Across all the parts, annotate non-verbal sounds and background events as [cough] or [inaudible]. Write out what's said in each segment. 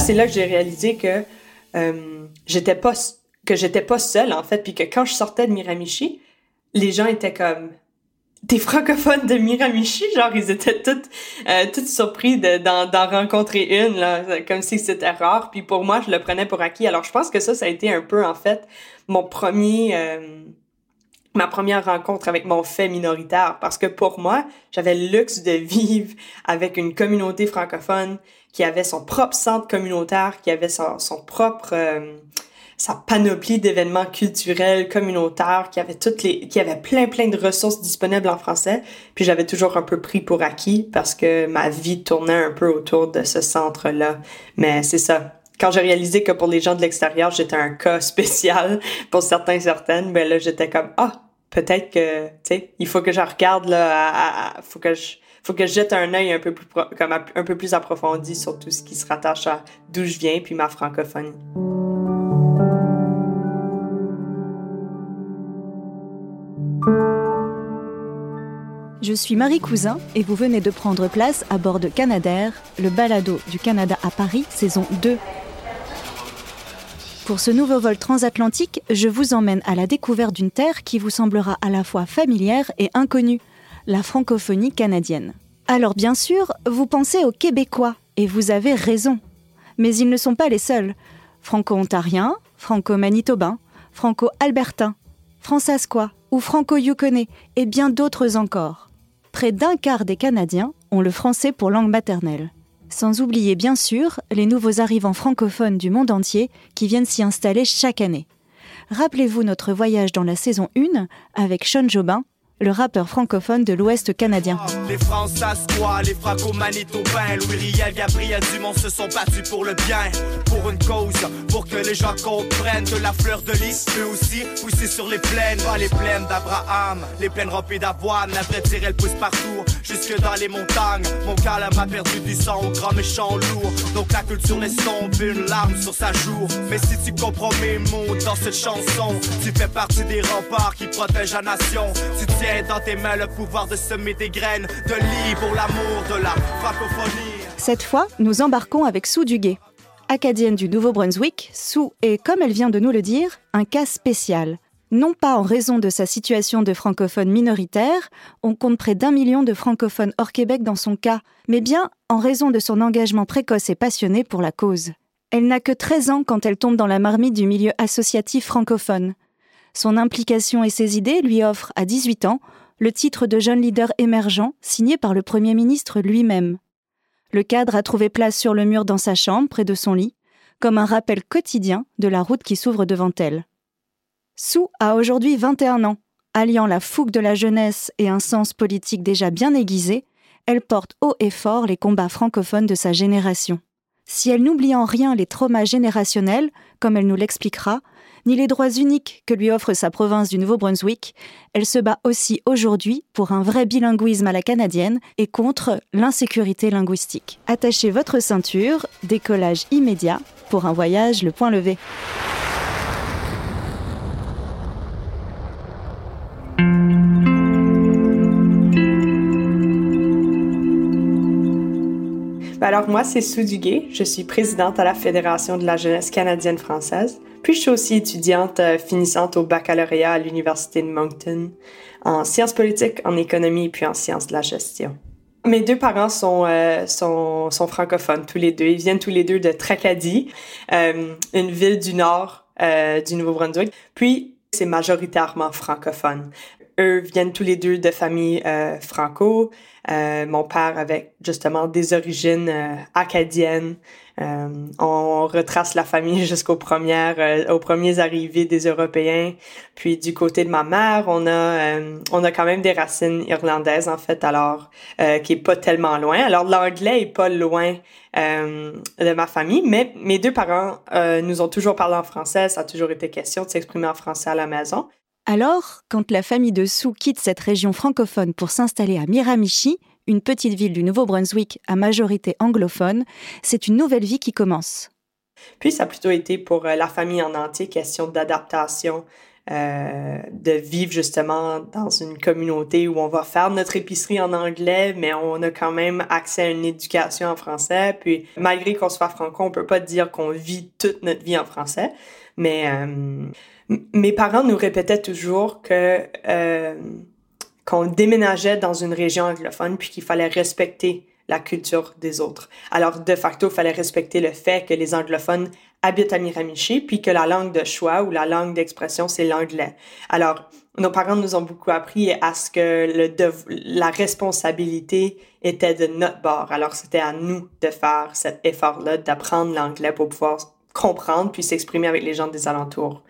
C'est là que j'ai réalisé que euh, j'étais pas que j'étais pas seule en fait, puis que quand je sortais de Miramichi, les gens étaient comme des francophones de Miramichi, genre ils étaient tous euh, toutes surpris d'en rencontrer une là, comme si c'était rare. Puis pour moi, je le prenais pour acquis. Alors je pense que ça, ça a été un peu en fait mon premier euh, ma première rencontre avec mon fait minoritaire parce que pour moi, j'avais le luxe de vivre avec une communauté francophone qui avait son propre centre communautaire, qui avait son, son propre euh, sa panoplie d'événements culturels, communautaires, qui avait toutes les, qui avait plein plein de ressources disponibles en français. Puis j'avais toujours un peu pris pour acquis parce que ma vie tournait un peu autour de ce centre-là. Mais c'est ça. Quand j'ai réalisé que pour les gens de l'extérieur, j'étais un cas [laughs] spécial pour certains certaines, ben là j'étais comme ah peut-être que tu sais il faut que je regarde là, faut que je faut que je jette un œil un peu plus comme un peu plus approfondi sur tout ce qui se rattache à d'où je viens puis ma francophonie. Je suis Marie Cousin et vous venez de prendre place à bord de Canadair, le balado du Canada à Paris, saison 2. Pour ce nouveau vol transatlantique, je vous emmène à la découverte d'une terre qui vous semblera à la fois familière et inconnue, la francophonie canadienne. Alors bien sûr, vous pensez aux Québécois, et vous avez raison. Mais ils ne sont pas les seuls. Franco-ontariens, franco-manitobains, franco-albertains, francescois ou franco-yukonnais, et bien d'autres encore près d'un quart des Canadiens ont le français pour langue maternelle. Sans oublier bien sûr les nouveaux arrivants francophones du monde entier qui viennent s'y installer chaque année. Rappelez-vous notre voyage dans la saison 1 avec Sean Jobin, le rappeur francophone de l'Ouest canadien. Les François, les franco-manitobains, Louis Riel, Gabriel Dumont se sont battus pour le bien, pour une cause, pour que les gens comprennent que la fleur de lys peut aussi pousser sur les plaines, pas les plaines d'Abraham, les plaines remplies d'avoine, la vraie tire pousse partout, jusque dans les montagnes. Mon calme a perdu du sang grand méchant lourd, donc la culture laisse tomber une larme sur sa joue. Mais si tu comprends mes mots dans cette chanson, tu fais partie des remparts qui protègent la nation. Dans tes. Cette fois, nous embarquons avec Sue Duguay. Acadienne du Nouveau-Brunswick, Sue est, comme elle vient de nous le dire, un cas spécial. Non pas en raison de sa situation de francophone minoritaire, on compte près d'un million de francophones hors Québec dans son cas, mais bien en raison de son engagement précoce et passionné pour la cause. Elle n'a que 13 ans quand elle tombe dans la marmite du milieu associatif francophone. Son implication et ses idées lui offrent, à 18 ans, le titre de jeune leader émergent signé par le Premier ministre lui-même. Le cadre a trouvé place sur le mur dans sa chambre, près de son lit, comme un rappel quotidien de la route qui s'ouvre devant elle. Sue a aujourd'hui 21 ans. Alliant la fougue de la jeunesse et un sens politique déjà bien aiguisé, elle porte haut et fort les combats francophones de sa génération. Si elle n'oublie en rien les traumas générationnels, comme elle nous l'expliquera, ni les droits uniques que lui offre sa province du Nouveau-Brunswick, elle se bat aussi aujourd'hui pour un vrai bilinguisme à la canadienne et contre l'insécurité linguistique. Attachez votre ceinture, décollage immédiat pour un voyage le point levé. Alors moi, c'est Sue. Je suis présidente à la Fédération de la jeunesse canadienne française. Puis je suis aussi étudiante euh, finissante au baccalauréat à l'Université de Moncton en sciences politiques, en économie puis en sciences de la gestion. Mes deux parents sont, euh, sont, sont, francophones, tous les deux. Ils viennent tous les deux de Tracadie, euh, une ville du nord du Nouveau-Brunswick. Puis, c'est majoritairement francophone. Eux viennent tous les deux de familles euh, franco. Euh, mon père avec justement des origines acadiennes. Euh, on retrace la famille [laughs] jusqu'aux premières, euh, aux premiers arrivés des Européens. Puis du côté de ma mère, on a, euh, on a quand même des racines irlandaises en fait, alors qui est pas tellement loin. Alors l'anglais est pas loin de ma famille, mais mes deux parents nous ont toujours parlé en français. Ça a toujours été question de s'exprimer en français à la maison. Alors, quand la famille de Sue quitte cette région francophone pour s'installer à Miramichi, une petite ville du Nouveau-Brunswick à majorité anglophone, c'est une nouvelle vie qui commence. Puis ça a plutôt été pour euh, la famille en entier question d'adaptation euh, de vivre justement dans une communauté où on va faire notre épicerie en anglais, mais on a quand même accès à une éducation en français. Puis malgré qu'on soit franco, on peut pas dire qu'on vit toute notre vie en français. Mais euh, mes parents nous répétaient toujours que euh, qu'on déménageait dans une région anglophone puis qu'il fallait respecter la culture des autres. Alors, de facto, il fallait respecter le fait que les anglophones habitent à Miramichi, puis que la langue de choix ou la langue d'expression, c'est l'anglais. Alors, nos parents nous ont beaucoup appris à ce que la responsabilité était de notre bord. Alors, c'était à nous de faire cet effort-là, d'apprendre l'anglais pour pouvoir comprendre puis s'exprimer avec les gens des alentours.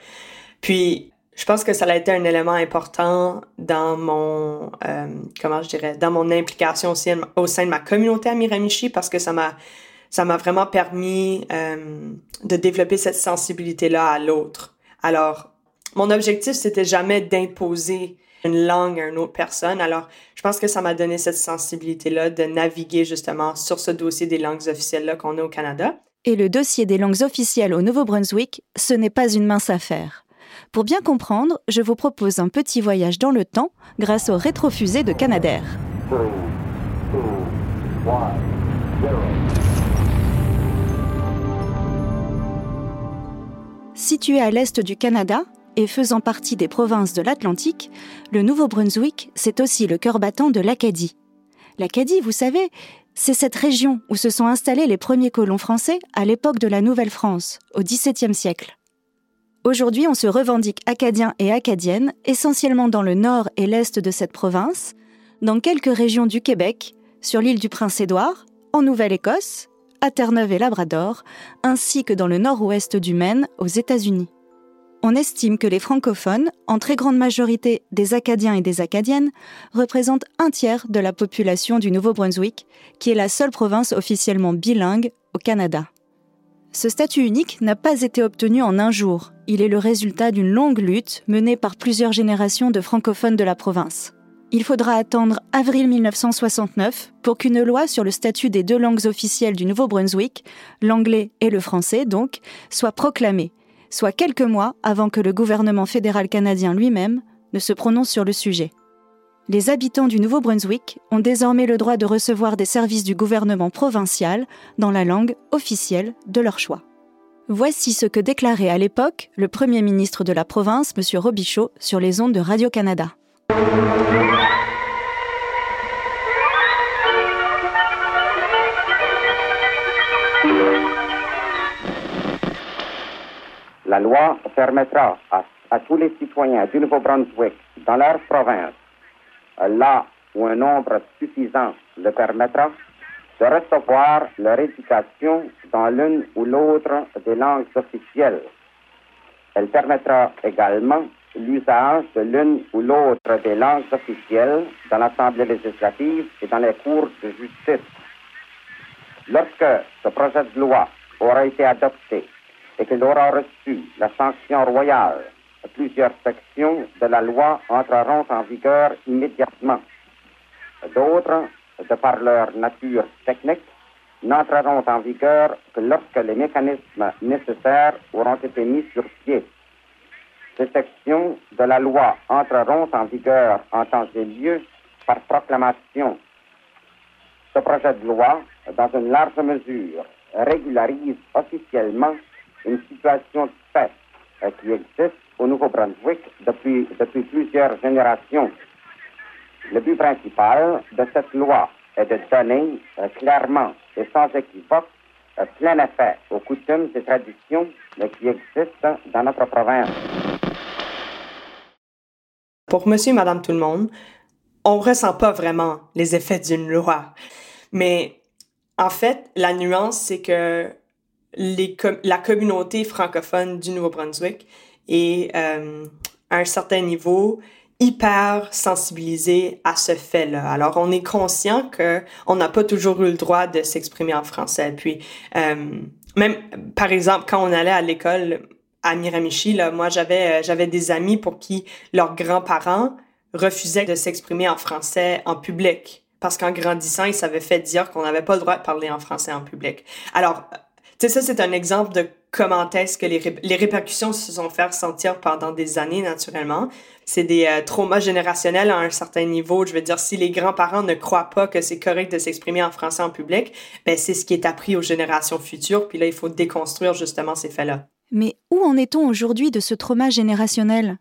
Puis, je pense que ça a été un élément important dans mon, euh, comment je dirais, dans mon implication aussi au sein de ma communauté à Miramichi parce que ça m'a, ça m'a vraiment permis euh, de développer cette sensibilité-là à l'autre. Alors, mon objectif, c'était jamais d'imposer une langue à une autre personne. Alors, je pense que ça m'a donné cette sensibilité-là de naviguer justement sur ce dossier des langues officielles-là qu'on a au Canada. Et le dossier des langues officielles au Nouveau-Brunswick, ce n'est pas une mince affaire. Pour bien comprendre, je vous propose un petit voyage dans le temps grâce au rétrofusée de Canadair. Situé à l'est du Canada et faisant partie des provinces de l'Atlantique, le Nouveau-Brunswick, c'est aussi le cœur battant de l'Acadie. L'Acadie, vous savez, c'est cette région où se sont installés les premiers colons français à l'époque de la Nouvelle-France, au XVIIe siècle. Aujourd'hui, on se revendique acadien et acadienne, essentiellement dans le nord et l'est de cette province, dans quelques régions du Québec, sur l'île du Prince-Édouard, en Nouvelle-Écosse, à Terre-Neuve et Labrador, ainsi que dans le nord-ouest du Maine, aux États-Unis. On estime que les francophones, en très grande majorité des Acadiens et des Acadiennes, représentent un tiers de la population du Nouveau-Brunswick, qui est la seule province officiellement bilingue au Canada. Ce statut unique n'a pas été obtenu en un jour. Il est le résultat d'une longue lutte menée par plusieurs générations de francophones de la province. Il faudra attendre avril 1969 pour qu'une loi sur le statut des deux langues officielles du Nouveau-Brunswick, l'anglais et le français donc, soit proclamée, soit quelques mois avant que le gouvernement fédéral canadien lui-même ne se prononce sur le sujet les habitants du Nouveau-Brunswick ont désormais le droit de recevoir des services du gouvernement provincial dans la langue officielle de leur choix. Voici ce que déclarait à l'époque le Premier ministre de la province, M. Robichaud, sur les ondes de Radio-Canada. La loi permettra à, tous les citoyens du Nouveau-Brunswick, dans leur province, là où un nombre suffisant le permettra, de recevoir leur éducation dans l'une ou l'autre des langues officielles. Elle permettra également l'usage de l'une ou l'autre des langues officielles dans l'Assemblée législative et dans les cours de justice. Lorsque ce projet de loi aura été adopté et qu'il aura reçu la sanction royale plusieurs sections de la loi entreront en vigueur immédiatement. D'autres, de par leur nature technique, n'entreront en vigueur que lorsque les mécanismes nécessaires auront été mis sur pied. Ces sections de la loi entreront en vigueur en temps et lieu par proclamation. Ce projet de loi, dans une large mesure, régularise officiellement une situation de fait qui existe au Nouveau-Brunswick depuis, depuis plusieurs générations. Le but principal de cette loi est de donner euh, clairement et sans équivoque euh, plein effet aux coutumes et traditions euh, qui existent dans notre province. Pour monsieur et madame tout le monde, on ressent pas vraiment les effets d'une loi. Mais en fait, la nuance, c'est que la communauté francophone du Nouveau-Brunswick et euh, à un certain niveau hyper sensibilisé à ce fait-là. Alors, on est conscient que on n'a pas toujours eu le droit de s'exprimer en français. Puis, euh, même, par exemple, quand on allait à l'école à Miramichi, là, moi, j'avais, euh, j'avais des amis pour qui leurs grands-parents refusaient de s'exprimer en français en public. Parce qu'en grandissant, ils s'avaient fait dire qu'on n'avait pas le droit de parler en français en public. Alors, tu sais, ça, c'est un exemple de comment est-ce que les, les répercussions se sont fait ressentir pendant des années naturellement. C'est des euh, traumas générationnels à un certain niveau. Je veux dire, si les grands-parents ne croient pas que c'est correct de s'exprimer en français en public, ben c'est ce qui est appris aux générations futures. Puis là, il faut déconstruire justement ces faits-là. Mais où en est-on aujourd'hui de ce trauma générationnel?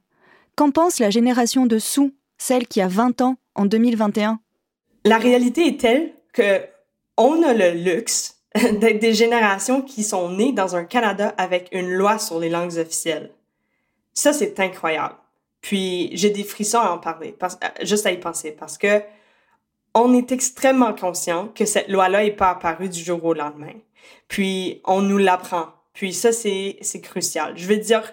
Qu'en pense la génération de sous, celle qui a 20 ans en 2021 La réalité est telle que on a le luxe [laughs] d'être des générations qui sont nées dans un Canada avec une loi sur les langues officielles. Ça, c'est incroyable. Puis, j'ai des frissons à en parler, euh, juste à y penser, parce que on est extrêmement conscient que cette loi-là n'est pas apparue du jour au lendemain. Puis, on nous l'apprend. Puis, ça, c'est crucial. Je veux dire,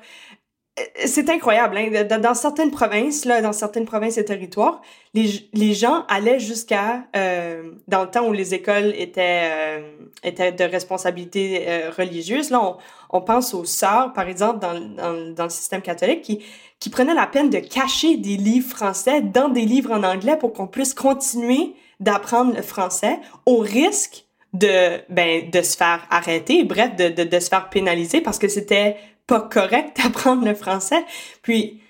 c'est incroyable. Hein? Dans, certaines provinces, là, dans certaines provinces et territoires, les, gens allaient jusqu'à euh, dans le temps où les écoles étaient euh, étaient de responsabilité euh, religieuse. Là, on, on, pense aux sœurs, par exemple, dans, dans, dans, le système catholique, qui qui prenaient la peine de cacher des livres français dans des livres en anglais pour qu'on puisse continuer d'apprendre le français au risque de ben de se faire arrêter, bref, de, de se faire pénaliser parce que c'était pas correct d'apprendre le français. Puis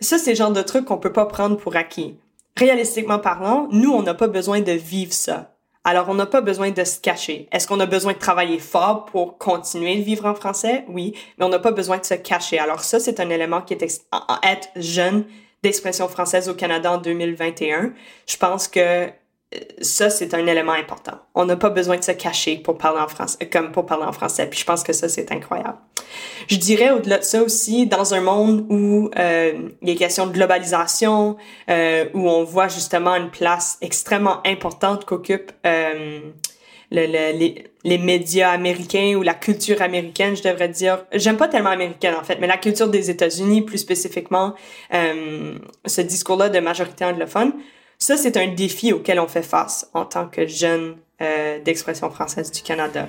ça, c'est le genre de truc qu'on peut pas prendre pour acquis. Réalistiquement parlant, nous, on n'a pas besoin de vivre ça. Alors, on n'a pas besoin de se cacher. Est-ce qu'on a besoin de travailler fort pour continuer de vivre en français? Oui, mais on n'a pas besoin de se cacher. Alors, ça, c'est un élément qui est être jeune d'expression française au Canada en 2021. Je pense que ça, c'est un élément important. On n'a pas besoin de se cacher pour parler en français, comme pour parler en français. Puis je pense que ça, c'est incroyable. Je dirais au-delà de ça aussi, dans un monde où euh, il y a question de globalisation, euh, où on voit justement une place extrêmement importante qu'occupent euh, le, les, les, médias américains ou la culture américaine, je devrais dire. J'aime pas tellement américaine en fait, mais la culture des États-Unis, plus spécifiquement, euh, ce discours-là de majorité anglophone. Ça, c'est un défi auquel on fait face en tant que jeune euh, d'expression française du Canada.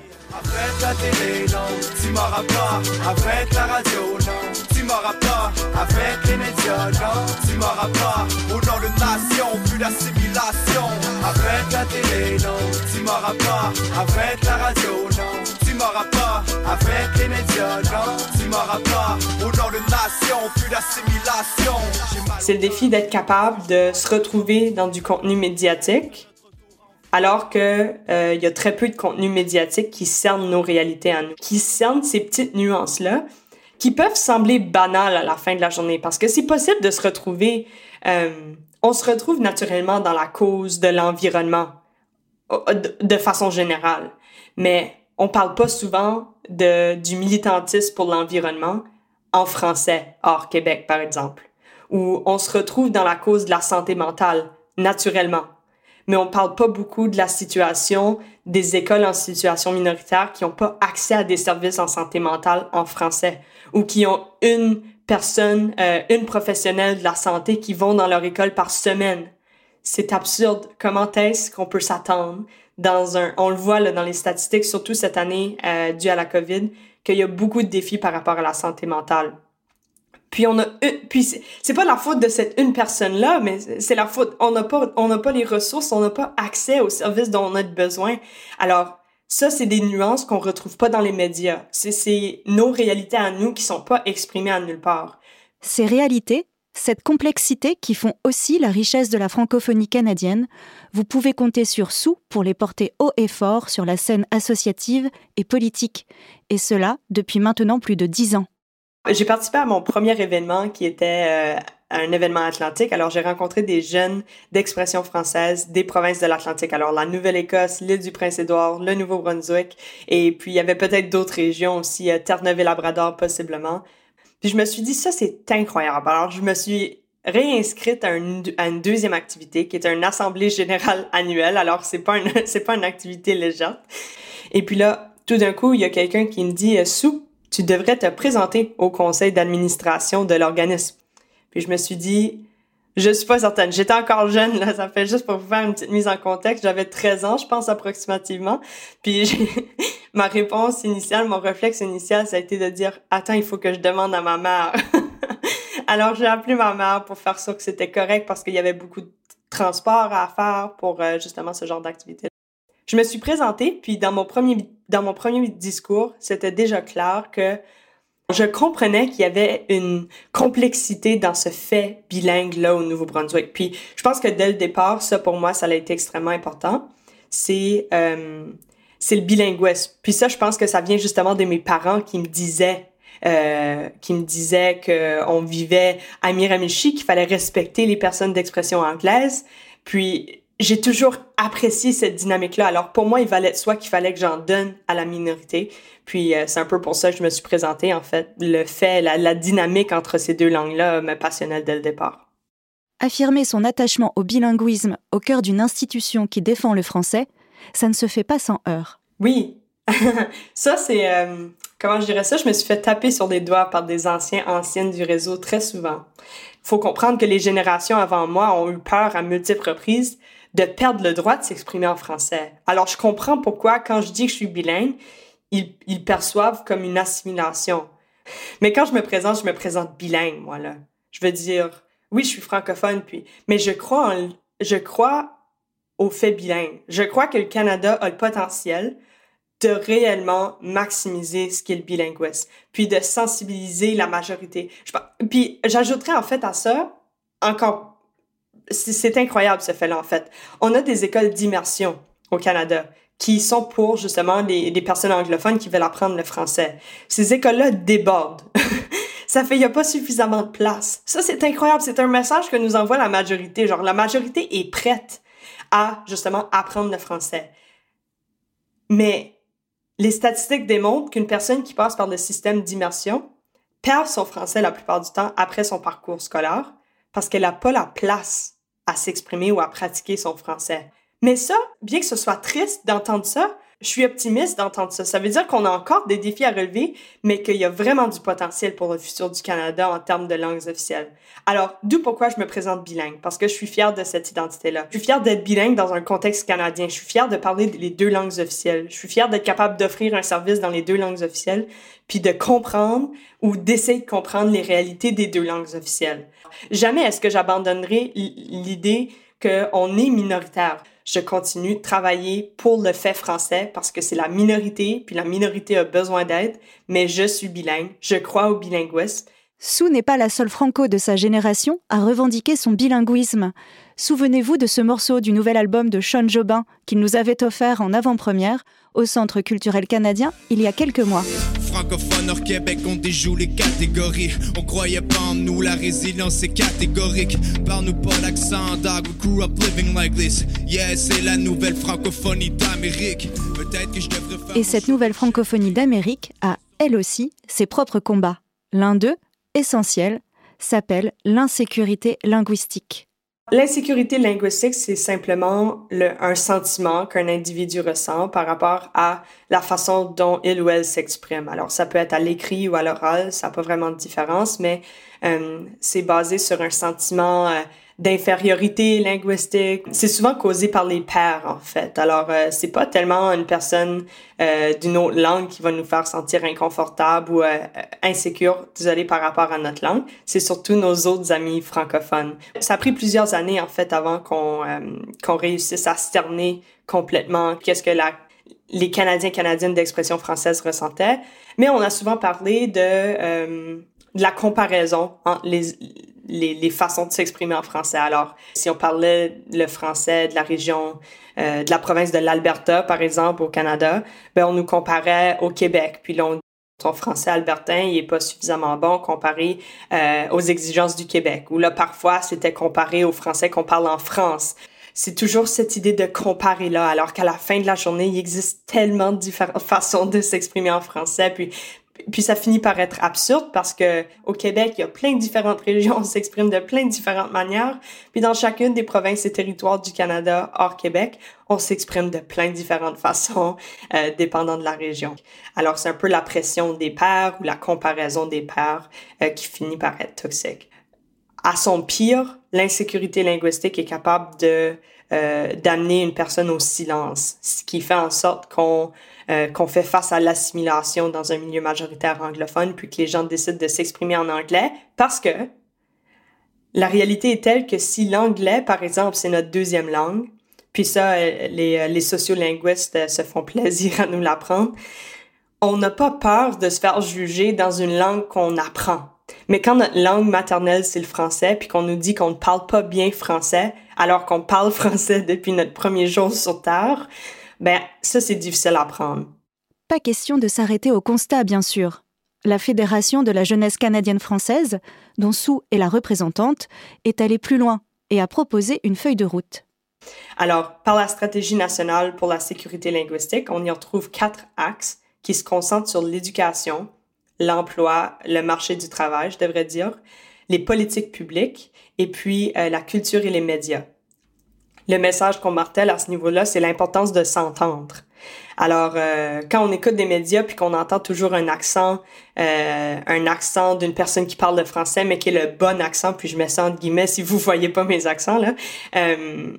C'est le défi d'être capable de se retrouver dans du contenu médiatique alors que euh, il y a très peu de contenu médiatique qui cerne nos réalités à nous, qui cerne ces petites nuances là, qui peuvent sembler banales à la fin de la journée, parce que c'est possible de se retrouver, euh, on se retrouve naturellement dans la cause de l'environnement de façon générale, mais on parle pas souvent de du militantisme pour l'environnement en français hors Québec par exemple, où on se retrouve dans la cause de la santé mentale naturellement mais on parle pas beaucoup de la situation des écoles en situation minoritaire qui n'ont pas accès à des services en santé mentale en français ou qui ont une personne, euh, une professionnelle de la santé qui vont dans leur école par semaine. C'est absurde. Comment est-ce qu'on peut s'attendre dans un, on le voit là, dans les statistiques, surtout cette année euh, due à la COVID, qu'il y a beaucoup de défis par rapport à la santé mentale. Puis on a puis c'est pas la faute de cette une personne là, mais c'est la faute on n'a pas on n'a pas les ressources, on n'a pas accès aux services dont on a besoin. Alors ça c'est des nuances qu'on retrouve pas dans les médias. C'est c'est nos réalités à nous qui sont pas exprimées à nulle part. Ces réalités, cette complexité qui font aussi la richesse de la francophonie canadienne, vous pouvez compter sur Sous pour les porter haut et fort sur la scène associative et politique, et cela depuis maintenant plus de dix ans. J'ai participé à mon premier événement qui était euh, un événement atlantique. Alors, j'ai rencontré des jeunes d'expression française des provinces de l'Atlantique. Alors, la Nouvelle-Écosse, l'île du Prince-Édouard, le Nouveau-Brunswick. Et puis, il y avait peut-être d'autres régions aussi, euh, Terre-Neuve et Labrador, possiblement. Puis, je me suis dit, ça, c'est incroyable. Alors, je me suis réinscrite à une, deuxième activité qui est une assemblée générale annuelle. Alors, c'est pas une, [laughs] c'est pas une activité légère. Et puis là, tout d'un coup, il y a quelqu'un qui me dit, sous tu devrais te présenter au conseil d'administration de l'organisme. Puis je me suis dit, je suis pas certaine. J'étais encore jeune, là, ça fait juste pour vous faire une petite mise en contexte. J'avais 13 ans, je pense, approximativement. Puis [laughs] ma réponse initiale, mon réflexe initial, ça a été de dire, attends, il faut que je demande à ma mère. [laughs] Alors j'ai appelé ma mère pour faire sûr que c'était correct parce qu'il y avait beaucoup de transport à faire pour euh, justement ce genre d'activité je me suis présentée, puis dans mon premier, dans mon premier discours, c'était déjà clair que je comprenais qu'il y avait une complexité dans ce fait bilingue-là au Nouveau-Brunswick. Puis je pense que dès le départ, ça pour moi, ça a été extrêmement important. C'est euh, c'est le bilinguisme. Puis ça, je pense que ça vient justement de mes parents qui me disaient euh, qui me disaient que on vivait à Miramichi, qu'il fallait respecter les personnes d'expression anglaise. Puis j'ai toujours apprécié cette dynamique-là. Alors pour moi, il valait soit qu'il fallait que j'en donne à la minorité. Puis euh, c'est un peu pour ça que je me suis présentée en fait. Le fait, la, la dynamique entre ces deux langues-là me passionnait dès le départ. Affirmer son attachement au bilinguisme au cœur d'une institution qui défend le français, ça ne se fait pas sans heurts. Oui, [laughs] ça c'est euh, comment je dirais ça, je me suis fait taper sur les doigts par des anciens anciennes du réseau très souvent. Faut comprendre que les générations avant moi ont eu peur à multiples reprises de perdre le droit de s'exprimer en français. Alors je comprends pourquoi quand je dis que je suis bilingue, ils, ils perçoivent comme une assimilation. Mais quand je me présente, je me présente bilingue moi là. Je veux dire oui, je suis francophone puis mais je crois en, je crois au fait bilingue. Je crois que le Canada a le potentiel de réellement maximiser ce qu'est le bilinguisme, puis de sensibiliser la majorité. Je, puis j'ajouterais en fait à ça encore, c'est incroyable ce fait-là en fait. On a des écoles d'immersion au Canada qui sont pour justement les, personnes anglophones qui veulent apprendre le français. Ces écoles-là débordent. [laughs] ça fait il y a pas suffisamment de place. Ça c'est incroyable, c'est un message que nous envoie la majorité, genre la majorité est prête à justement apprendre le français. Mais les statistiques démontrent qu'une personne qui passe par le système d'immersion perd son français la plupart du temps après son parcours scolaire parce qu'elle n'a pas la place à s'exprimer ou à pratiquer son français. Mais ça, bien que ce soit triste d'entendre ça, je suis optimiste d'entendre ça. Ça veut dire qu'on a encore des défis à relever, mais qu'il y a vraiment du potentiel pour le futur du Canada en termes de langues officielles. Alors, d'où pourquoi je me présente bilingue, parce que je suis fière de cette identité-là. Je suis fière d'être bilingue dans un contexte canadien. Je suis fière de parler les deux langues officielles. Je suis fière d'être capable d'offrir un service dans les deux langues officielles, puis de comprendre ou d'essayer de comprendre les réalités des deux langues officielles. Jamais est-ce que j'abandonnerai l'idée qu'on est minoritaire je continue de travailler pour le fait français parce que c'est la minorité, puis la minorité a besoin d'aide, mais je suis bilingue, je crois au bilinguisme. Sue n'est pas la seule franco de sa génération à revendiquer son bilinguisme. Souvenez-vous de ce morceau du nouvel album de Sean Jobin qu'il nous avait offert en avant-première au Centre culturel canadien il y a quelques mois. Francophone hors Québec, on déjoue les catégories. On croyait pas en nous, la résilience est catégorique. Parle-nous pas l'accent, dog, we grew up living like this. Yeah, c'est la nouvelle francophonie d'Amérique. Peut-être que je devrais faire. Et cette nouvelle francophonie d'Amérique a, elle aussi, ses propres combats. L'un d'eux, essentiel, s'appelle l'insécurité linguistique. L'insécurité linguistique, c'est simplement le, un sentiment qu'un individu ressent par rapport à la façon dont il ou elle s'exprime. Alors, ça peut être à l'écrit ou à l'oral, ça n'a pas vraiment de différence, mais euh, c'est basé sur un sentiment euh, d'infériorité linguistique. C'est souvent causé par les pairs, en fait. Alors, euh, c'est pas tellement une personne euh, d'une autre langue qui va nous faire sentir inconfortable ou euh, insécure, désolé, par rapport à notre langue. C'est surtout nos autres amis francophones. Ça a pris plusieurs années, en fait, avant qu'on euh, qu'on réussisse à cerner complètement qu'est-ce que la les Canadiens canadiennes d'expression française ressentaient, mais on a souvent parlé de, euh, de la comparaison entre les, les, les façons de s'exprimer en français. Alors, si on parlait le français de la région, euh, de la province de l'Alberta, par exemple, au Canada, ben on nous comparait au Québec. Puis là, on ton français albertain, il est pas suffisamment bon comparé euh, aux exigences du Québec. Ou là, parfois, c'était comparé au français qu'on parle en France. C'est toujours cette idée de comparer là, alors qu'à la fin de la journée, il existe tellement de différentes [laughs] façons de s'exprimer en français. Puis puis ça finit par être absurde parce que au Québec, il y a plein de différentes régions, on s'exprime de plein de différentes manières. Puis dans chacune des provinces et territoires du Canada hors Québec, on s'exprime de plein de différentes façons, euh, dépendant de la région. Alors c'est un peu la pression des pairs ou la comparaison des pairs euh, qui finit par être toxique. À son pire, l'insécurité linguistique est capable de euh, d'amener une personne au silence, ce qui fait en sorte qu'on euh, qu'on fait face à l'assimilation dans un milieu majoritaire anglophone, puis que les gens décident de s'exprimer en anglais, parce que la réalité est telle que si l'anglais, par exemple, c'est notre deuxième langue, puis ça, les, les sociolinguistes se font [laughs] plaisir à nous l'apprendre. On n'a pas peur de se faire juger dans une langue qu'on apprend. Mais quand notre langue maternelle, c'est le français, puis qu'on nous dit qu'on ne parle pas bien français, alors qu'on parle [laughs] français depuis notre premier jour sur Terre, ben ça, c'est difficile à apprendre. Pas question de s'arrêter au constat, bien sûr. La Fédération de la jeunesse canadienne française, dont Sue est la représentante, est allée plus loin et a proposé une feuille de route. Alors, par la stratégie nationale pour la sécurité linguistique, on y retrouve quatre axes qui se concentrent sur l'éducation, l'emploi, le marché du travail, je devrais dire, les politiques publiques et puis euh, la culture et les médias. Le message qu'on martèle à ce niveau-là, c'est l'importance de s'entendre. Alors, euh, quand on écoute des médias puis qu'on entend toujours un accent, euh, un accent d'une personne qui parle le français, mais qui est le bon accent, puis je mets ça entre guillemets si vous voyez pas mes accents là, euh,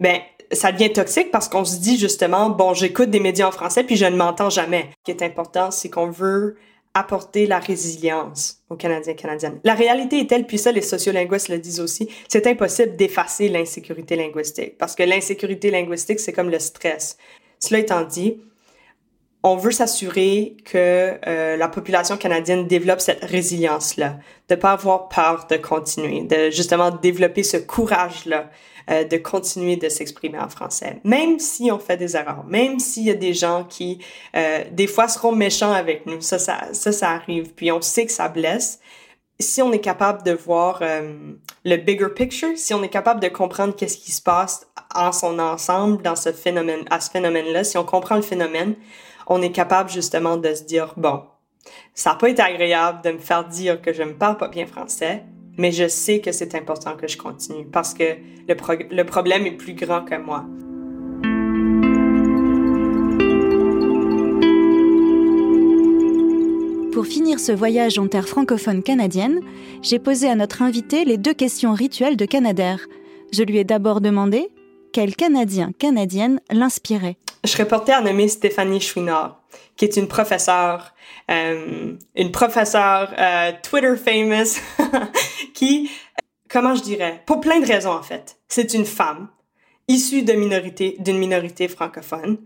ben ça devient toxique parce qu'on se dit justement, bon, j'écoute des médias en français puis je ne m'entends jamais. Ce qui est important, c'est qu'on veut apporter la résilience aux Canadiens et Canadiennes. La réalité est telle, puis ça, les sociolinguistes le disent aussi, c'est impossible d'effacer l'insécurité linguistique, parce que l'insécurité linguistique, c'est comme le stress. Cela étant dit, on veut s'assurer que euh, la population canadienne développe cette résilience-là, de pas avoir peur de continuer, de justement développer ce courage-là euh, de continuer de s'exprimer en français, même si on fait des erreurs, même s'il y a des gens qui euh, des fois seront méchants avec nous, ça, ça, ça, ça arrive, puis on sait que ça blesse. Si on est capable de voir euh, le bigger picture, si on est capable de comprendre qu'est-ce qui se passe en son ensemble dans ce phénomène, à ce phénomène-là, si on comprend le phénomène, on est capable justement de se dire bon, ça n'a pas été agréable de me faire dire que je ne parle pas bien français, mais je sais que c'est important que je continue parce que le, le problème est plus grand que moi. Pour finir ce voyage en terre francophone canadienne, j'ai posé à notre invité les deux questions rituelles de Canadair. Je lui ai d'abord demandé quel Canadien, Canadienne l'inspirait. Je serais portée à nommer Stéphanie Chouinard, qui est une professeure, euh, une professeure euh, Twitter famous, [laughs] qui, comment je dirais, pour plein de raisons en fait. C'est une femme issue d'une minorité francophone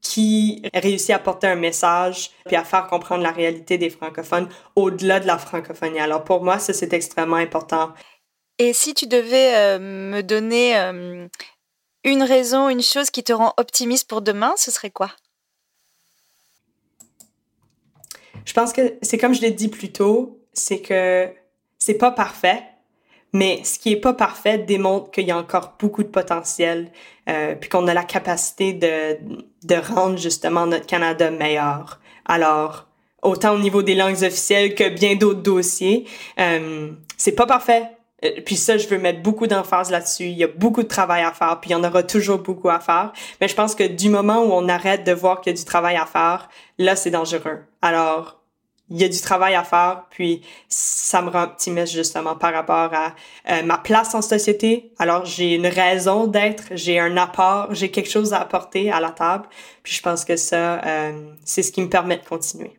qui réussit à porter un message puis à faire comprendre la réalité des francophones au-delà de la francophonie. Alors pour moi, ça c'est extrêmement important. Et si tu devais euh, me donner une raison, une chose qui te rend optimiste pour demain, ce serait quoi? Je pense que c'est comme je l'ai dit plus tôt, c'est que c'est pas parfait, mais ce qui est pas parfait démontre qu'il y a encore beaucoup de potentiel, euh, puis qu'on a la capacité de, de rendre justement notre Canada meilleur. Alors, autant au niveau des langues officielles que bien d'autres dossiers, euh, c'est pas parfait, euh, puis ça, je veux mettre beaucoup d'emphase là-dessus. Il y a beaucoup de travail à faire, puis il y en aura toujours beaucoup à faire. Mais je pense que du moment où on arrête de voir qu'il y a du travail à faire, là, c'est dangereux. Alors, il y a du travail à faire, puis ça me rend optimiste justement par rapport à euh, ma place en société. Alors, j'ai une raison d'être, j'ai un apport, j'ai quelque chose à apporter à la table. Puis je pense que ça, euh, c'est ce qui me permet de continuer.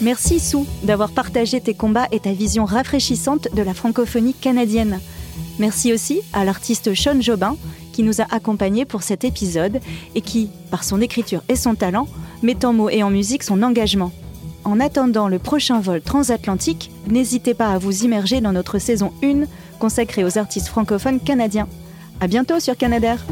Merci Sou d'avoir partagé tes combats et ta vision rafraîchissante de la francophonie canadienne. Merci aussi à l'artiste Sean Jobin qui nous a accompagnés pour cet épisode et qui, par son écriture et son talent, met en mots et en musique son engagement. En attendant le prochain vol transatlantique, n'hésitez pas à vous immerger dans notre saison 1 consacrée aux artistes francophones canadiens. À bientôt sur Canadair!